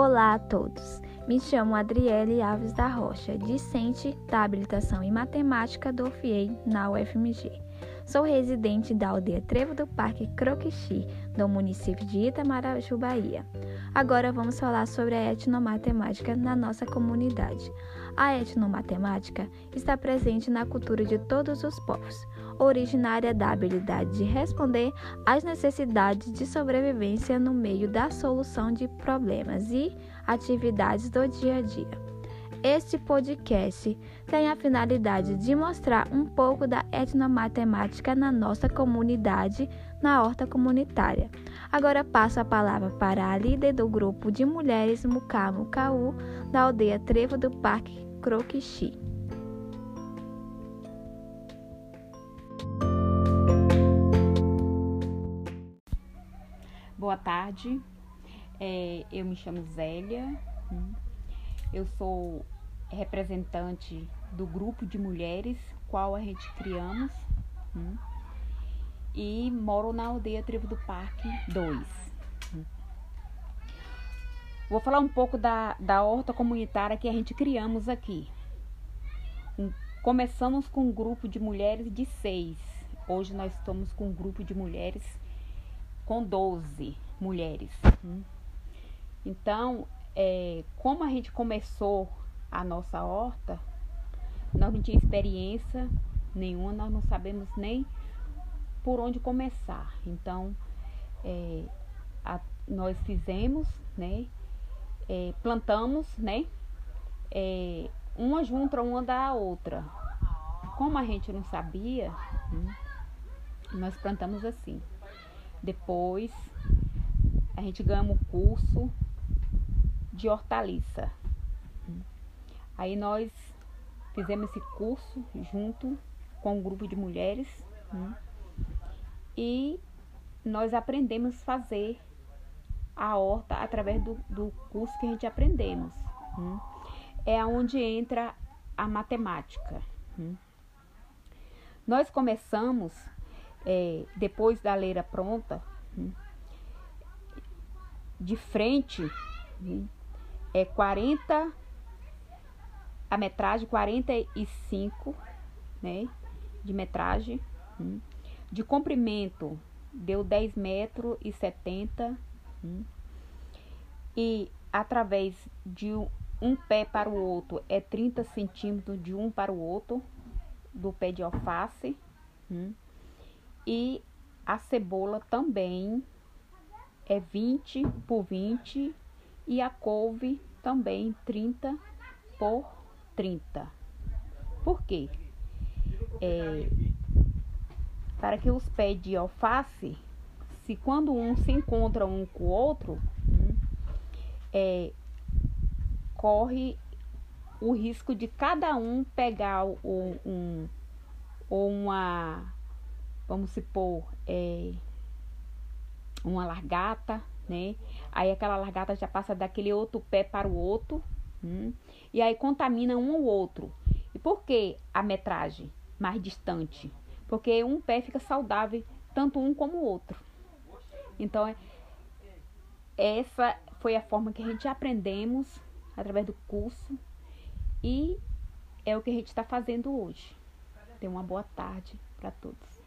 Olá a todos. Me chamo Adriele Alves da Rocha, discente da habilitação em matemática do FIEI na UFMG. Sou residente da aldeia Trevo do Parque Croquixi, do município de Itamaraju, Bahia. Agora vamos falar sobre a etnomatemática na nossa comunidade. A etnomatemática está presente na cultura de todos os povos, originária da habilidade de responder às necessidades de sobrevivência no meio da solução de problemas e atividades do dia a dia. Este podcast tem a finalidade de mostrar um pouco da etnomatemática na nossa comunidade, na horta comunitária. Agora passo a palavra para a líder do grupo de mulheres Mucamu Cau, da aldeia Trevo do Parque Croquixi. Boa tarde, é, eu me chamo Zélia. Hum. Eu sou representante do grupo de mulheres qual a gente criamos hum, e moro na aldeia Trevo do Parque 2. Hum. Vou falar um pouco da, da horta comunitária que a gente criamos aqui. Começamos com um grupo de mulheres de seis. Hoje nós estamos com um grupo de mulheres com 12 mulheres. Hum. Então, é, como a gente começou a nossa horta, nós não tinha experiência nenhuma, nós não sabemos nem por onde começar. Então, é, a, nós fizemos, né? É, plantamos, né? É, uma junto uma da outra. Como a gente não sabia, hum, nós plantamos assim. Depois a gente ganhamos o curso de hortaliça. Aí nós fizemos esse curso junto com um grupo de mulheres né? e nós aprendemos a fazer a horta através do, do curso que a gente aprendemos. Né? É onde entra a matemática. Né? Nós começamos, é, depois da leira pronta, de frente é 40, a metragem 45, né? De metragem. De comprimento deu 10 metros e 70. Hum. E através de um pé para o outro é 30 centímetros de um para o outro do pé de alface. E a cebola também é 20 por 20 e a couve também 30 por 30. Por quê? É, para que os pés de alface, se quando um se encontra um com o outro, é, corre o risco de cada um pegar o, um, ou uma, vamos supor, é, uma largata, né? Aí aquela largata já passa daquele outro pé para o outro, hum, e aí contamina um ou outro. E por que a metragem mais distante? Porque um pé fica saudável, tanto um como o outro. Então, é, essa foi a forma que a gente aprendemos através do curso e é o que a gente está fazendo hoje. Tenha uma boa tarde para todos.